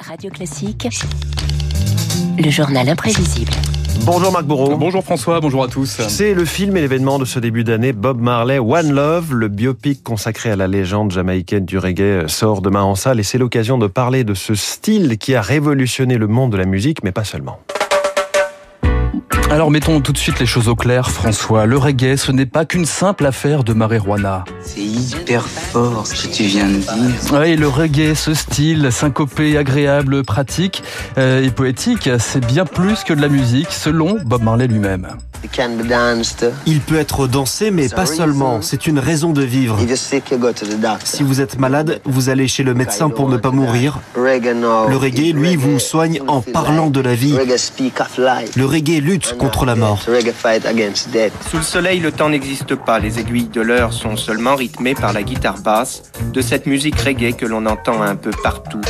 Radio Classique, le journal imprévisible. Bonjour Marc Bourreau. Bonjour François, bonjour à tous. C'est le film et l'événement de ce début d'année. Bob Marley, One Love, le biopic consacré à la légende jamaïcaine du reggae, sort demain en salle et c'est l'occasion de parler de ce style qui a révolutionné le monde de la musique, mais pas seulement. Alors mettons tout de suite les choses au clair, François. Le reggae, ce n'est pas qu'une simple affaire de marijuana. C'est hyper fort ce que tu viens de dire. Oui, le reggae, ce style syncopé, agréable, pratique euh, et poétique, c'est bien plus que de la musique, selon Bob Marley lui-même. Il peut être dansé, mais pas seulement. C'est une raison de vivre. Si vous êtes malade, vous allez chez le médecin pour ne pas mourir. Le reggae, lui, vous soigne en parlant de la vie. Le reggae lutte contre la mort. Sous le soleil, le temps n'existe pas. Les aiguilles de l'heure sont seulement rythmées par la guitare basse de cette musique reggae que l'on entend un peu partout.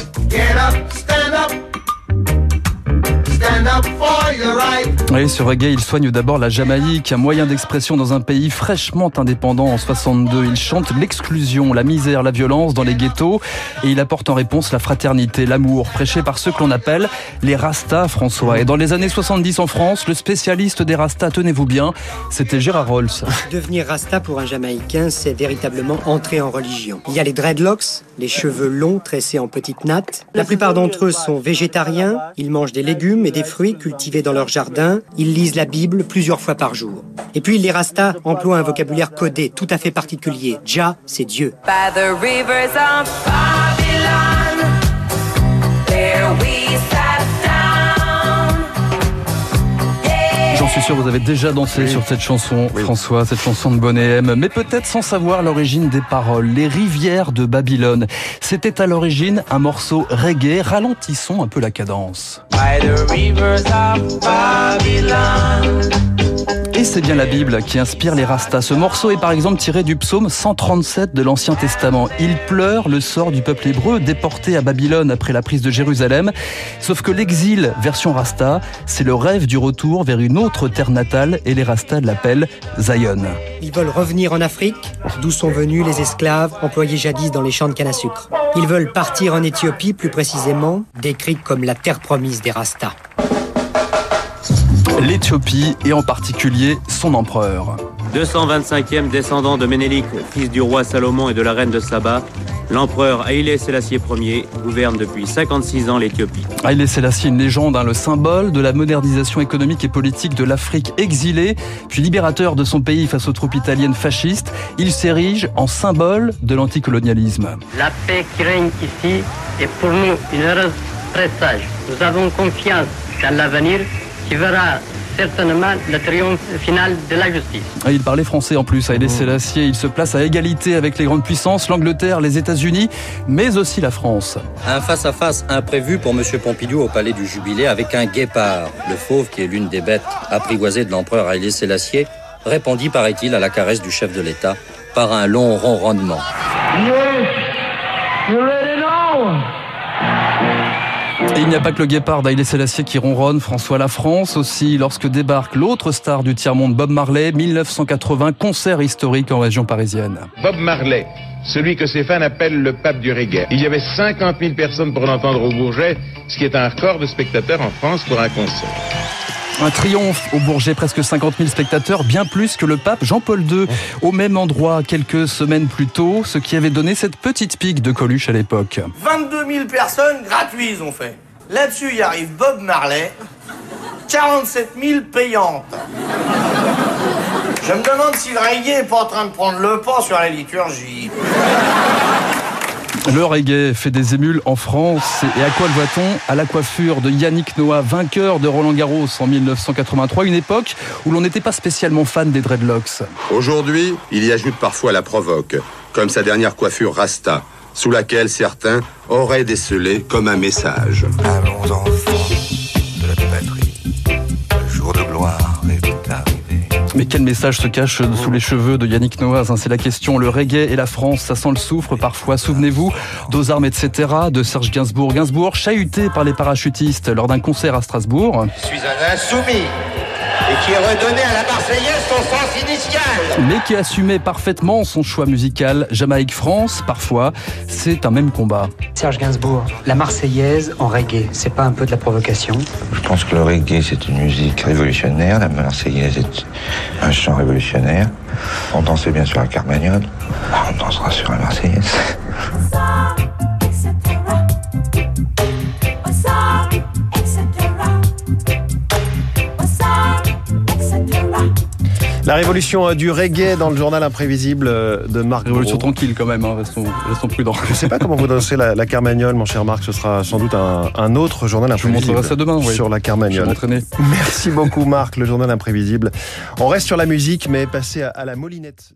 Oui, ce reggae, il soigne d'abord la Jamaïque, un moyen d'expression dans un pays fraîchement indépendant en 62. Il chante l'exclusion, la misère, la violence dans les ghettos et il apporte en réponse la fraternité, l'amour, prêché par ceux que l'on appelle les Rastas, François. Et dans les années 70 en France, le spécialiste des Rastas, tenez-vous bien, c'était Gérard Rolls. Devenir Rasta pour un Jamaïcain, c'est véritablement entrer en religion. Il y a les dreadlocks, les cheveux longs tressés en petites nattes. La plupart d'entre eux sont végétariens, ils mangent des légumes et des fruits cultivés dans leur jardin, ils lisent la Bible plusieurs fois par jour. Et puis les Rastas emploient un vocabulaire codé tout à fait particulier. Jah, c'est Dieu. Suis sûr, vous avez déjà dansé sur cette chanson, François, cette chanson de Bonnet M, mais peut-être sans savoir l'origine des paroles. Les rivières de Babylone. C'était à l'origine un morceau reggae. Ralentissons un peu la cadence. C'est bien la Bible qui inspire les Rastas. Ce morceau est par exemple tiré du psaume 137 de l'Ancien Testament. Il pleure le sort du peuple hébreu déporté à Babylone après la prise de Jérusalem. Sauf que l'exil version Rasta, c'est le rêve du retour vers une autre terre natale et les Rastas l'appellent Zion. Ils veulent revenir en Afrique, d'où sont venus les esclaves employés jadis dans les champs de canne à sucre. Ils veulent partir en Éthiopie, plus précisément, décrite comme la terre promise des Rastas l'Éthiopie et en particulier son empereur. 225e descendant de Ménélik, fils du roi Salomon et de la reine de Saba, l'empereur Haïlé Sélassié Ier gouverne depuis 56 ans l'Éthiopie. Haïlé Sélassié, une légende, hein, le symbole de la modernisation économique et politique de l'Afrique exilée, puis libérateur de son pays face aux troupes italiennes fascistes, il s'érige en symbole de l'anticolonialisme. La paix qui règne ici est pour nous une heureuse présage. Nous avons confiance qu'à l'avenir, qui verra certainement le triomphe final de la justice. Ah, il parlait français en plus, Haïlé Sélassié. Il se place à égalité avec les grandes puissances, l'Angleterre, les États-Unis, mais aussi la France. Un face-à-face imprévu pour M. Pompidou au palais du Jubilé avec un guépard, le fauve qui est l'une des bêtes apprivoisées de l'empereur Haïlé Sélassié, répondit, paraît-il, à la caresse du chef de l'État par un long ronronnement. Et il n'y a pas que le guépard d'Aïlé Sélassié qui ronronne, François La France aussi, lorsque débarque l'autre star du tiers-monde, Bob Marley, 1980, concert historique en région parisienne. Bob Marley, celui que ses fans appellent le pape du reggae. Il y avait 50 000 personnes pour l'entendre au Bourget, ce qui est un record de spectateurs en France pour un concert. Un triomphe au Bourget, presque 50 000 spectateurs, bien plus que le pape Jean-Paul II, au même endroit quelques semaines plus tôt, ce qui avait donné cette petite pique de Coluche à l'époque. 22 000 personnes gratuites, ont fait. Là-dessus, il arrive Bob Marley, 47 000 payantes. Je me demande si le reggae n'est pas en train de prendre le pas sur la liturgie. Le reggae fait des émules en France. Et à quoi le voit-on? À la coiffure de Yannick Noah, vainqueur de Roland Garros en 1983, une époque où l'on n'était pas spécialement fan des dreadlocks. Aujourd'hui, il y ajoute parfois la provoque, comme sa dernière coiffure Rasta, sous laquelle certains auraient décelé comme un message. Allons Mais quel message se cache sous les cheveux de Yannick Noaz hein, C'est la question. Le reggae et la France, ça sent le soufre parfois. Souvenez-vous armes, etc. de Serge Gainsbourg. Gainsbourg chahuté par les parachutistes lors d'un concert à Strasbourg. Je suis un insoumis et qui redonnait à la Marseillaise son sens initial. Mais qui assumait parfaitement son choix musical. Jamaïque-France, parfois, c'est un même combat. Serge Gainsbourg, la Marseillaise en reggae, c'est pas un peu de la provocation? Je pense que le reggae, c'est une musique révolutionnaire. La Marseillaise est un chant révolutionnaire. On dansait bien sur la Carmagnole. Ah, on dansera sur la Marseillaise. La révolution du reggae dans le journal imprévisible de Marc. Révolution tranquille quand même, hein, restons, prudents. Je ne sais pas comment vous dansez la, la, Carmagnole, mon cher Marc. Ce sera sans doute un, autre journal imprévisible. Je vous montrerai ça demain, oui. Sur la Carmagnole. Je Merci beaucoup, Marc, le journal imprévisible. On reste sur la musique, mais passé à, à la molinette.